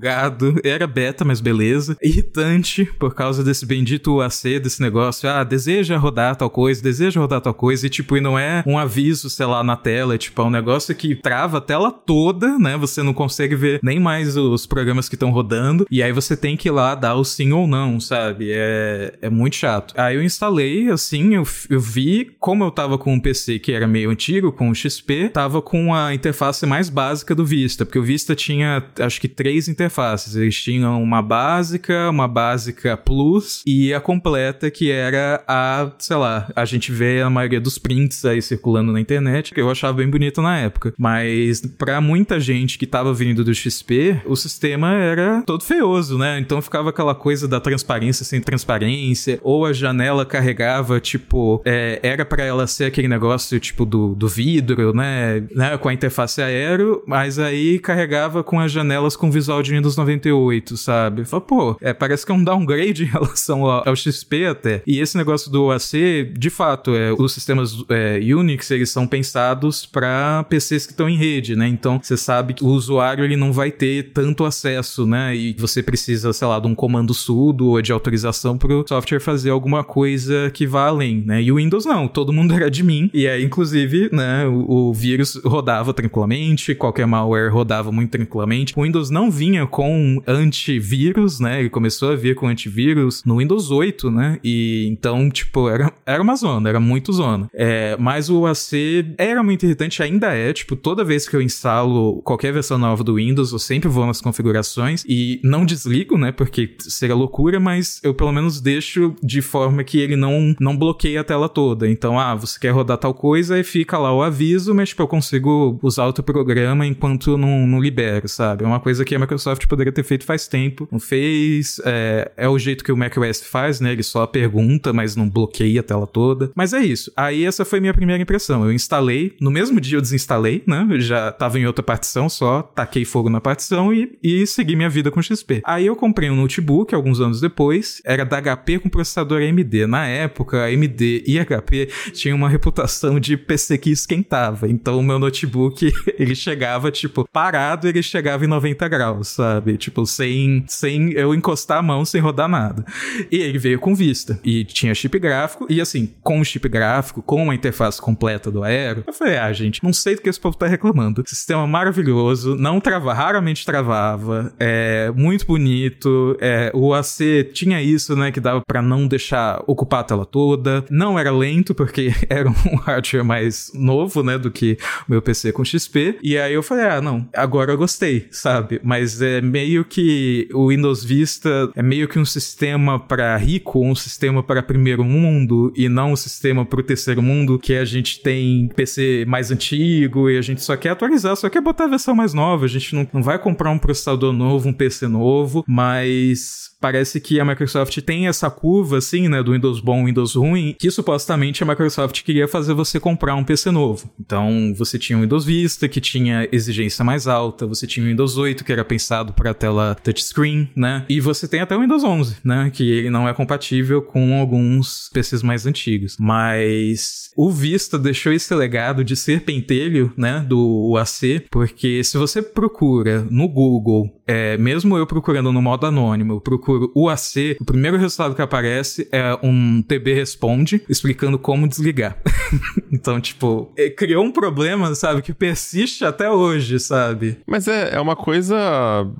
Era beta, mas beleza. Irritante por causa desse bendito UAC, desse negócio. Ah, deseja rodar tal coisa, deseja rodar tal coisa. E tipo, e não é um aviso, sei lá, na tela. É tipo, é um negócio que trava a tela toda, né? Você não consegue ver nem mais os programas que estão rodando. E aí você tem que ir lá dar o sim ou não, sabe? É, é muito chato. Aí eu instalei, assim, eu, eu vi como eu tava com um PC que era meio antigo, com o XP, tava com a interface mais básica do Vista, porque o Vista tinha, acho que, três interfaces interfaces. Eles tinham uma básica, uma básica plus e a completa, que era a, sei lá, a gente vê a maioria dos prints aí circulando na internet, que eu achava bem bonito na época. Mas para muita gente que tava vindo do XP, o sistema era todo feioso, né? Então ficava aquela coisa da transparência sem transparência, ou a janela carregava, tipo, é, era para ela ser aquele negócio, tipo, do, do vidro, né? né? Com a interface aéreo, mas aí carregava com as janelas com visual de Windows 98, sabe? Fala, pô, é, parece que é um downgrade em relação ao, ao XP até. E esse negócio do OAC, de fato, é, os sistemas é, Unix, eles são pensados para PCs que estão em rede, né? Então, você sabe que o usuário ele não vai ter tanto acesso, né? E você precisa, sei lá, de um comando sudo ou de autorização para o software fazer alguma coisa que vá além, né? E o Windows não, todo mundo era admin. E aí, inclusive, né, o, o vírus rodava tranquilamente, qualquer malware rodava muito tranquilamente. O Windows não vinha com antivírus, né? Ele começou a vir com antivírus no Windows 8, né? E então, tipo, era, era uma zona, era muito zona. É, mas o AC era muito irritante, ainda é. Tipo, toda vez que eu instalo qualquer versão nova do Windows, eu sempre vou nas configurações e não desligo, né? Porque seria loucura, mas eu pelo menos deixo de forma que ele não, não bloqueie a tela toda. Então, ah, você quer rodar tal coisa e fica lá o aviso, mas, tipo, eu consigo usar outro programa enquanto não, não libero, sabe? É uma coisa que a Microsoft Microsoft poderia ter feito faz tempo. Não fez. É, é o jeito que o macOS faz, né? Ele só pergunta, mas não bloqueia a tela toda. Mas é isso. Aí essa foi minha primeira impressão. Eu instalei, no mesmo dia eu desinstalei, né? Eu já tava em outra partição, só taquei fogo na partição e, e segui minha vida com XP. Aí eu comprei um notebook alguns anos depois, era da HP com processador AMD. Na época, AMD e HP tinham uma reputação de PC que esquentava. Então o meu notebook, ele chegava, tipo, parado, ele chegava em 90 graus, sabe? Tipo, sem, sem eu encostar a mão, sem rodar nada. E ele veio com vista. E tinha chip gráfico. E assim, com o chip gráfico, com a interface completa do Aero, eu falei, ah, gente, não sei do que esse povo tá reclamando. Sistema maravilhoso, não trava, raramente travava, é muito bonito. É, o AC tinha isso, né, que dava para não deixar ocupar a tela toda. Não era lento, porque era um hardware mais novo, né, do que o meu PC com XP. E aí eu falei, ah, não, agora eu gostei, sabe? Mas é meio que o Windows Vista é meio que um sistema para rico, um sistema para primeiro mundo e não um sistema para o terceiro mundo que a gente tem PC mais antigo e a gente só quer atualizar, só quer botar a versão mais nova. A gente não, não vai comprar um processador novo, um PC novo, mas parece que a Microsoft tem essa curva, assim, né, do Windows bom, Windows ruim, que supostamente a Microsoft queria fazer você comprar um PC novo. Então, você tinha o Windows Vista, que tinha exigência mais alta, você tinha o Windows 8, que era pensado para tela touchscreen, né, e você tem até o Windows 11, né, que ele não é compatível com alguns PCs mais antigos. Mas o Vista deixou esse legado de ser pentelho, né, do UAC, porque se você procura no Google é, mesmo eu procurando no modo anônimo, eu procuro UAC, o primeiro resultado que aparece é um TB responde explicando como desligar. então, tipo, é, criou um problema, sabe, que persiste até hoje, sabe? Mas é, é uma coisa,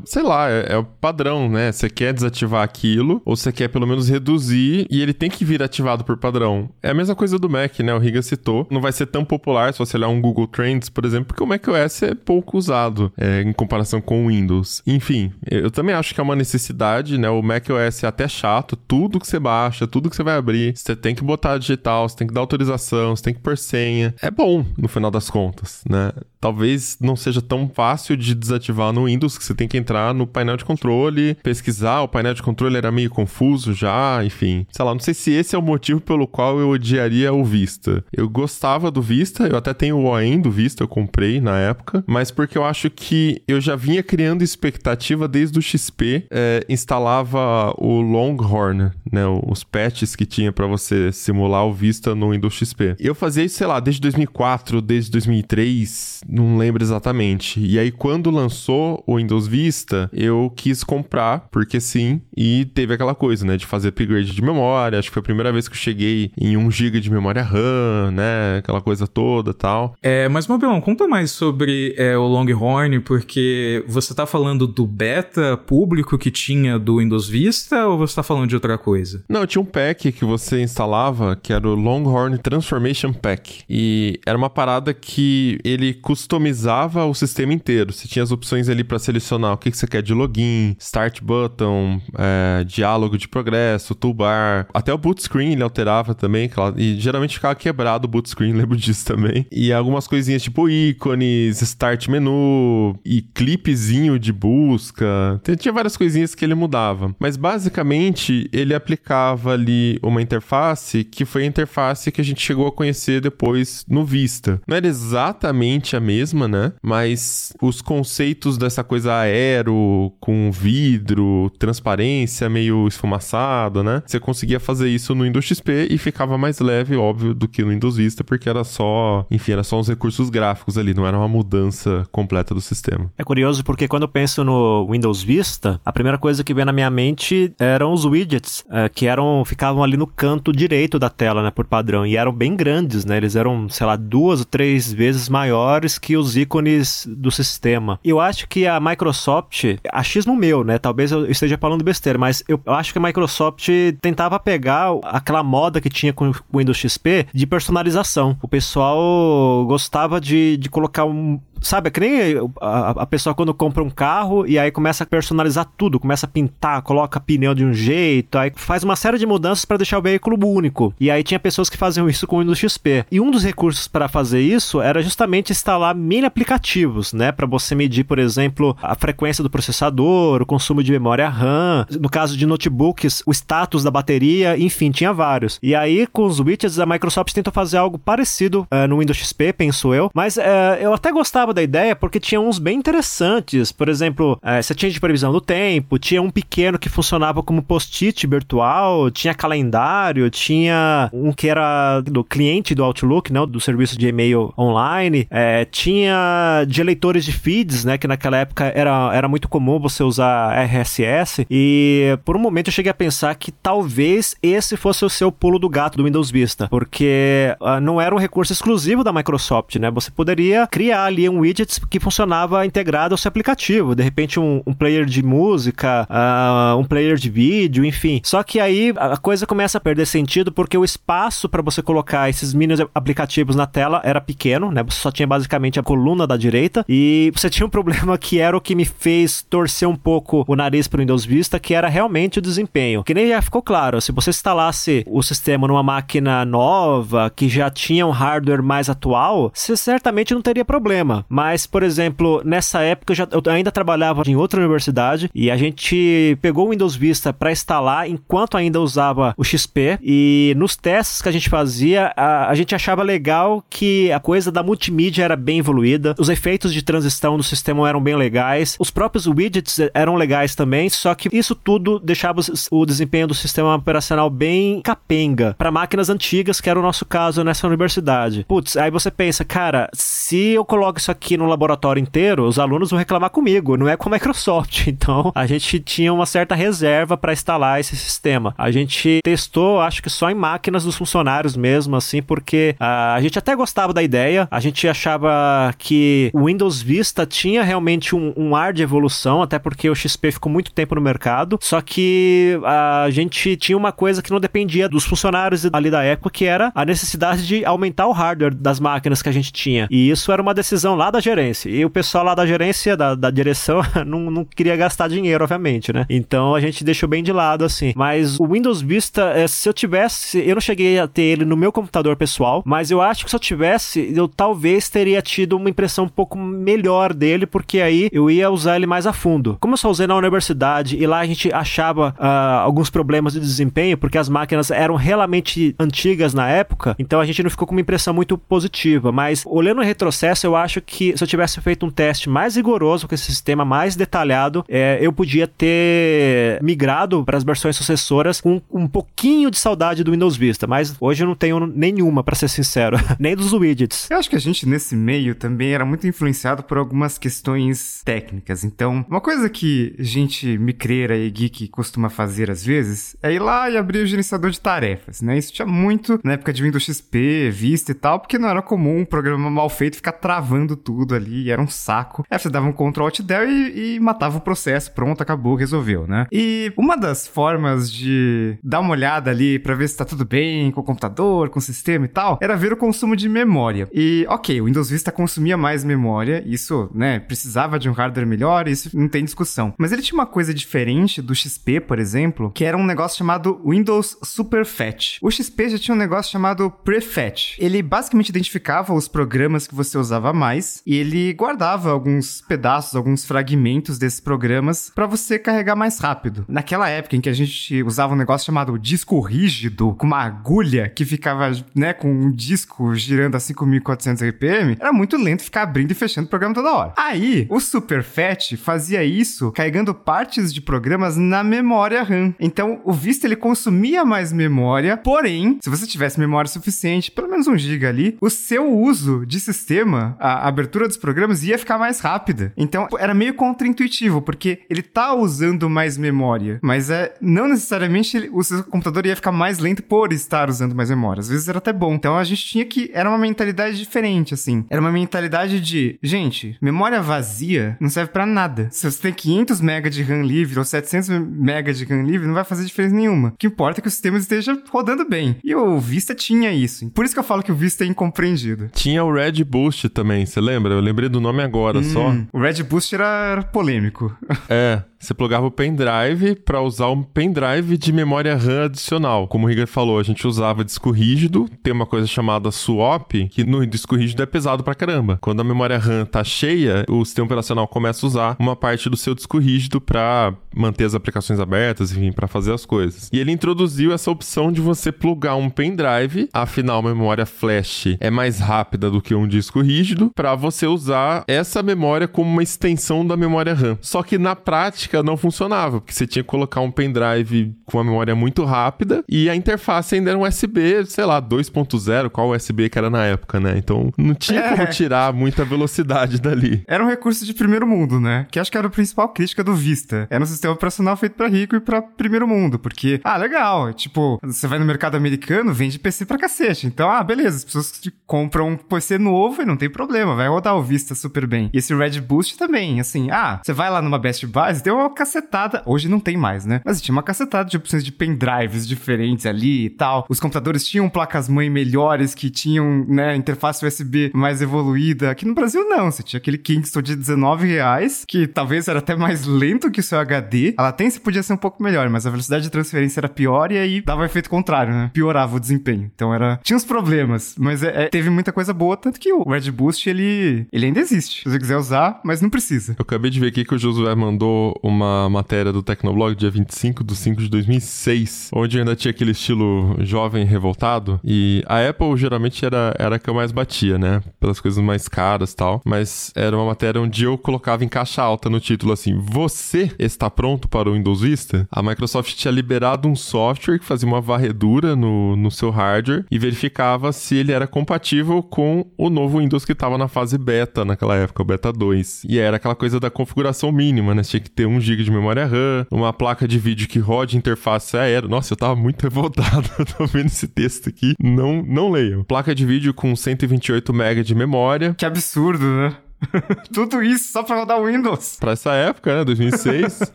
sei lá, é, é o padrão, né? Você quer desativar aquilo, ou você quer pelo menos reduzir, e ele tem que vir ativado por padrão. É a mesma coisa do Mac, né? O Riga citou. Não vai ser tão popular se você olhar um Google Trends, por exemplo, porque o macOS é pouco usado é, em comparação com o Windows. Enfim, eu também acho que é uma necessidade, né? O macOS é até chato, tudo que você baixa, tudo que você vai abrir, você tem que botar digital, você tem que dar autorização, você tem que pôr senha. É bom, no final das contas, né? Talvez não seja tão fácil de desativar no Windows, que você tem que entrar no painel de controle, pesquisar, o painel de controle era meio confuso já, enfim. Sei lá, não sei se esse é o motivo pelo qual eu odiaria o Vista. Eu gostava do Vista, eu até tenho o OEM do Vista, eu comprei na época, mas porque eu acho que eu já vinha criando expectativa desde o XP, é, instalava o Longhorn, né, os patches que tinha para você simular o Vista no Windows XP. Eu fazia isso, sei lá, desde 2004, desde 2003, não lembro exatamente. E aí, quando lançou o Windows Vista, eu quis comprar, porque sim, e teve aquela coisa, né, de fazer upgrade de memória. Acho que foi a primeira vez que eu cheguei em 1 GB de memória RAM, né, aquela coisa toda tal. É, mas, Mobilão, conta mais sobre é, o Longhorn, porque você tá falando do beta público que tinha do Windows Vista ou você tá falando de outra coisa? Não, tinha um pack que você instalava que era o Longhorn Transformation Pack. E era uma parada que ele customizava o sistema inteiro. Você tinha as opções ali para selecionar o que, que você quer de login, start button, é, diálogo de progresso, toolbar. Até o boot screen ele alterava também. E geralmente ficava quebrado o boot screen, lembro disso também. E algumas coisinhas tipo ícones, start menu e clipezinho de busca. Tinha várias coisinhas que ele mudava. Mas basicamente ele aplicava ali uma interface que foi a interface que a gente chegou a conhecer depois no Vista. Não era exatamente a mesma, né? Mas os conceitos dessa coisa aero, com vidro, transparência meio esfumaçado, né? Você conseguia fazer isso no Windows XP e ficava mais leve, óbvio, do que no Windows Vista, porque era só, enfim, era só uns recursos gráficos ali, não era uma mudança completa do sistema. É curioso porque quando eu penso no Windows Vista, a primeira coisa que vem na minha mente eram os widgets, é, que eram ficavam ali no canto direito da tela, né, por padrão, e eram bem grandes, né? Eles eram, sei lá, duas ou três vezes maiores que os ícones do sistema. Eu acho que a Microsoft, achismo meu, né? Talvez eu esteja falando besteira, mas eu acho que a Microsoft tentava pegar aquela moda que tinha com o Windows XP de personalização. O pessoal gostava de, de colocar um sabe, é que nem a, a, pessoa quando compra um carro e aí começa a personalizar tudo, começa a pintar, coloca pneu de um jeito, aí faz uma série de mudanças para deixar o veículo único. E aí tinha pessoas que faziam isso com o Windows XP. E um dos recursos para fazer isso era justamente instalar mini aplicativos, né, para você medir, por exemplo, a frequência do processador, o consumo de memória RAM, no caso de notebooks, o status da bateria, enfim, tinha vários. E aí com os widgets a Microsoft tentou fazer algo parecido uh, no Windows XP, penso eu, mas uh, eu até gostava da ideia porque tinha uns bem interessantes. Por exemplo, é, você tinha de previsão do tempo, tinha um pequeno que funcionava como post-it virtual, tinha calendário, tinha um que era do cliente do Outlook, né, do serviço de e-mail online, é, tinha de leitores de feeds, né, que naquela época era, era muito comum você usar RSS, e por um momento eu cheguei a pensar que talvez esse fosse o seu pulo do gato do Windows Vista, porque uh, não era um recurso exclusivo da Microsoft, né, você poderia criar ali um widgets que funcionava integrado ao seu aplicativo. De repente, um, um player de música, uh, um player de vídeo, enfim. Só que aí a coisa começa a perder sentido porque o espaço para você colocar esses mini aplicativos na tela era pequeno, né? Você só tinha basicamente a coluna da direita e você tinha um problema que era o que me fez torcer um pouco o nariz para o Windows Vista, que era realmente o desempenho. Que nem já ficou claro, se você instalasse o sistema numa máquina nova, que já tinha um hardware mais atual, você certamente não teria problema. Mas, por exemplo, nessa época eu, já, eu ainda trabalhava em outra universidade e a gente pegou o Windows Vista para instalar enquanto ainda usava o XP. E nos testes que a gente fazia, a, a gente achava legal que a coisa da multimídia era bem evoluída, os efeitos de transição do sistema eram bem legais, os próprios widgets eram legais também, só que isso tudo deixava o desempenho do sistema operacional bem capenga para máquinas antigas, que era o nosso caso nessa universidade. Putz, aí você pensa, cara, se eu coloco isso aqui no laboratório inteiro, os alunos vão reclamar comigo, não é com a Microsoft. Então, a gente tinha uma certa reserva para instalar esse sistema. A gente testou, acho que só em máquinas dos funcionários mesmo, assim, porque uh, a gente até gostava da ideia, a gente achava que o Windows Vista tinha realmente um, um ar de evolução, até porque o XP ficou muito tempo no mercado, só que a gente tinha uma coisa que não dependia dos funcionários ali da época, que era a necessidade de aumentar o hardware das máquinas que a gente tinha. E isso era uma decisão lá da gerência. E o pessoal lá da gerência, da, da direção, não, não queria gastar dinheiro, obviamente, né? Então a gente deixou bem de lado, assim. Mas o Windows Vista, é, se eu tivesse, eu não cheguei a ter ele no meu computador pessoal, mas eu acho que se eu tivesse, eu talvez teria tido uma impressão um pouco melhor dele, porque aí eu ia usar ele mais a fundo. Como eu só usei na universidade e lá a gente achava uh, alguns problemas de desempenho, porque as máquinas eram realmente antigas na época, então a gente não ficou com uma impressão muito positiva. Mas olhando o retrocesso, eu acho que se eu tivesse feito um teste mais rigoroso com esse sistema mais detalhado, é, eu podia ter migrado para as versões sucessoras com um pouquinho de saudade do Windows Vista, mas hoje eu não tenho nenhuma, para ser sincero, nem dos widgets. Eu acho que a gente nesse meio também era muito influenciado por algumas questões técnicas. Então, uma coisa que gente micreira e geek costuma fazer às vezes é ir lá e abrir o gerenciador de tarefas, né? Isso tinha muito na época de Windows XP, Vista e tal, porque não era comum um programa mal feito ficar travando tudo ali, era um saco. Aí você dava um Ctrl Alt Del e, e matava o processo, pronto, acabou, resolveu, né? E uma das formas de dar uma olhada ali para ver se tá tudo bem com o computador, com o sistema e tal, era ver o consumo de memória. E, ok, o Windows Vista consumia mais memória, isso, né, precisava de um hardware melhor, isso não tem discussão. Mas ele tinha uma coisa diferente do XP, por exemplo, que era um negócio chamado Windows Superfetch. O XP já tinha um negócio chamado Prefetch. Ele basicamente identificava os programas que você usava mais e ele guardava alguns pedaços, alguns fragmentos desses programas para você carregar mais rápido. Naquela época em que a gente usava um negócio chamado disco rígido, com uma agulha que ficava, né, com um disco girando a 5400 RPM, era muito lento ficar abrindo e fechando o programa toda hora. Aí, o Superfetch fazia isso carregando partes de programas na memória RAM. Então, o Vista ele consumia mais memória, porém, se você tivesse memória suficiente, pelo menos um giga ali, o seu uso de sistema, a abertura dos programas ia ficar mais rápida. Então, era meio contraintuitivo, porque ele tá usando mais memória, mas é não necessariamente ele, o seu computador ia ficar mais lento por estar usando mais memória. Às vezes era até bom. Então, a gente tinha que era uma mentalidade diferente assim. Era uma mentalidade de, gente, memória vazia não serve para nada. Se você tem 500 MB de RAM livre ou 700 MB de RAM livre, não vai fazer diferença nenhuma. O que importa é que o sistema esteja rodando bem. E o Vista tinha isso. Por isso que eu falo que o Vista é incompreendido. Tinha o Red Boost também, você lembra? Eu lembrei do nome agora hum, só. O Red Boost era polêmico. É, você plugava o pendrive para usar um pendrive de memória RAM adicional. Como o Riga falou, a gente usava disco rígido, tem uma coisa chamada swap, que no disco rígido é pesado pra caramba. Quando a memória RAM tá cheia, o sistema operacional começa a usar uma parte do seu disco rígido para manter as aplicações abertas, enfim, para fazer as coisas. E ele introduziu essa opção de você plugar um pendrive, afinal a memória flash é mais rápida do que um disco rígido, para você usar essa memória como uma extensão da memória RAM. Só que na prática não funcionava, porque você tinha que colocar um pendrive com uma memória muito rápida e a interface ainda era um USB, sei lá, 2.0, qual USB que era na época, né? Então não tinha é. como tirar muita velocidade dali. Era um recurso de primeiro mundo, né? Que acho que era a principal crítica do Vista. Era um sistema operacional feito para rico e para primeiro mundo, porque, ah, legal, tipo, você vai no mercado americano, vende PC pra cacete. Então, ah, beleza, as pessoas compram um PC novo e não tem problema, vai rodar o Vista super bem. E esse Red Boost também, assim, ah, você vai lá numa Best Buy, tem uma cacetada, hoje não tem mais, né? Mas tinha uma cacetada de opções de pendrives diferentes ali e tal. Os computadores tinham placas-mãe melhores que tinham, né, interface USB mais evoluída. Aqui no Brasil não, você tinha aquele Kingston de 19 reais, que talvez era até mais lento que o seu HD. A latência podia ser um pouco melhor, mas a velocidade de transferência era pior e aí dava efeito contrário, né? Piorava o desempenho. Então era. Tinha uns problemas, mas é, é, teve muita coisa boa, tanto que o Red Boost ele, ele ainda existe. Se você quiser usar, mas não precisa. Eu acabei de ver aqui que o Josué mandou uma matéria do Tecnoblog, dia 25 de 5 de 2006, onde ainda tinha aquele estilo jovem revoltado. E a Apple geralmente era, era a que eu mais batia, né? Pelas coisas mais caras e tal. Mas era uma matéria onde eu colocava em caixa alta no título assim: Você está pronto para o Windows Vista? A Microsoft tinha liberado um software que fazia uma varredura no, no seu hardware e verificava se ele era compatível com o novo Windows que estava na fase beta naquela época, o beta 2. E era aquela coisa da configuração mínima, né? Tinha que ter 1 GB de memória RAM, uma placa de vídeo que rode interface aérea. Nossa, eu tava muito revoltado. tô vendo esse texto aqui. Não, não leiam. Placa de vídeo com 128 MB de memória. Que absurdo, né? Tudo isso só pra rodar Windows. Pra essa época, né? 2006.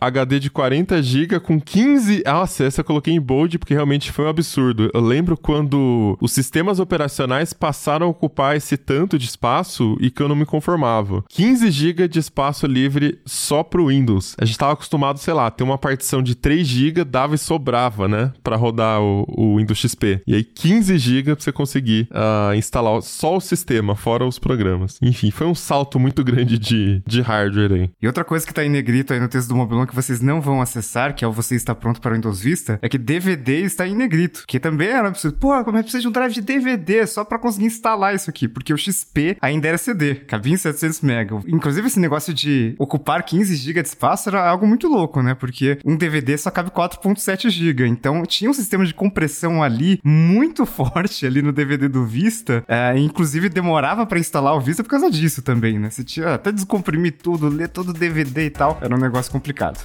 HD de 40 GB com 15. Nossa, essa eu coloquei em bold porque realmente foi um absurdo. Eu lembro quando os sistemas operacionais passaram a ocupar esse tanto de espaço e que eu não me conformava. 15 GB de espaço livre só pro Windows. A gente tava acostumado, sei lá, ter uma partição de 3 GB dava e sobrava, né? Pra rodar o, o Windows XP. E aí 15 GB pra você conseguir uh, instalar só o sistema, fora os programas. Enfim, foi um salto muito grande de, de hardware aí. E outra coisa que tá em negrito aí no texto do Mobilon que vocês não vão acessar, que é o Você Está Pronto para o Windows Vista, é que DVD está em negrito, que também era absurdo. Pô, como é que precisa de um drive de DVD só para conseguir instalar isso aqui? Porque o XP ainda era CD, cabia em 700 MB. Inclusive esse negócio de ocupar 15 GB de espaço era algo muito louco, né? Porque um DVD só cabe 4.7 GB. Então tinha um sistema de compressão ali muito forte ali no DVD do Vista, é, inclusive demorava para instalar o Vista por causa disso também, né? Você tinha até descomprimir tudo, ler todo o DVD e tal. Era um negócio complicado.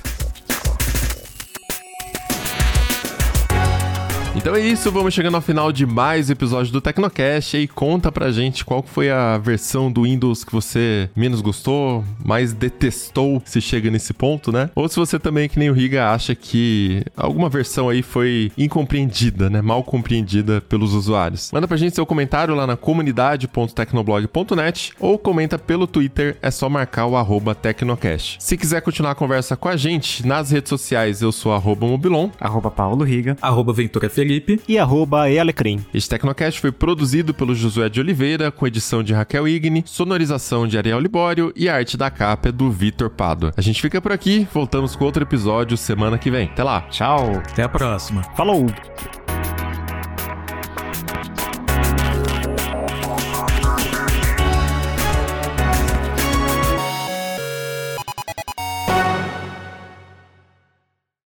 Então é isso, vamos chegando ao final de mais episódio do Tecnocast. E aí conta pra gente qual foi a versão do Windows que você menos gostou, mais detestou, se chega nesse ponto, né? Ou se você também, que nem o Riga, acha que alguma versão aí foi incompreendida, né? Mal compreendida pelos usuários. Manda pra gente seu comentário lá na comunidade.tecnoblog.net ou comenta pelo Twitter, é só marcar o arroba Tecnocast. Se quiser continuar a conversa com a gente nas redes sociais, eu sou arroba Mobilon, arroba Paulo Riga, arroba Ventura Felipe, Felipe e arroba Ealecrim. Este Tecnocast foi produzido pelo Josué de Oliveira, com edição de Raquel Igni, sonorização de Ariel Libório e a arte da capa é do Vitor Pado. A gente fica por aqui, voltamos com outro episódio semana que vem. Até lá. Tchau. Até a próxima. Falou.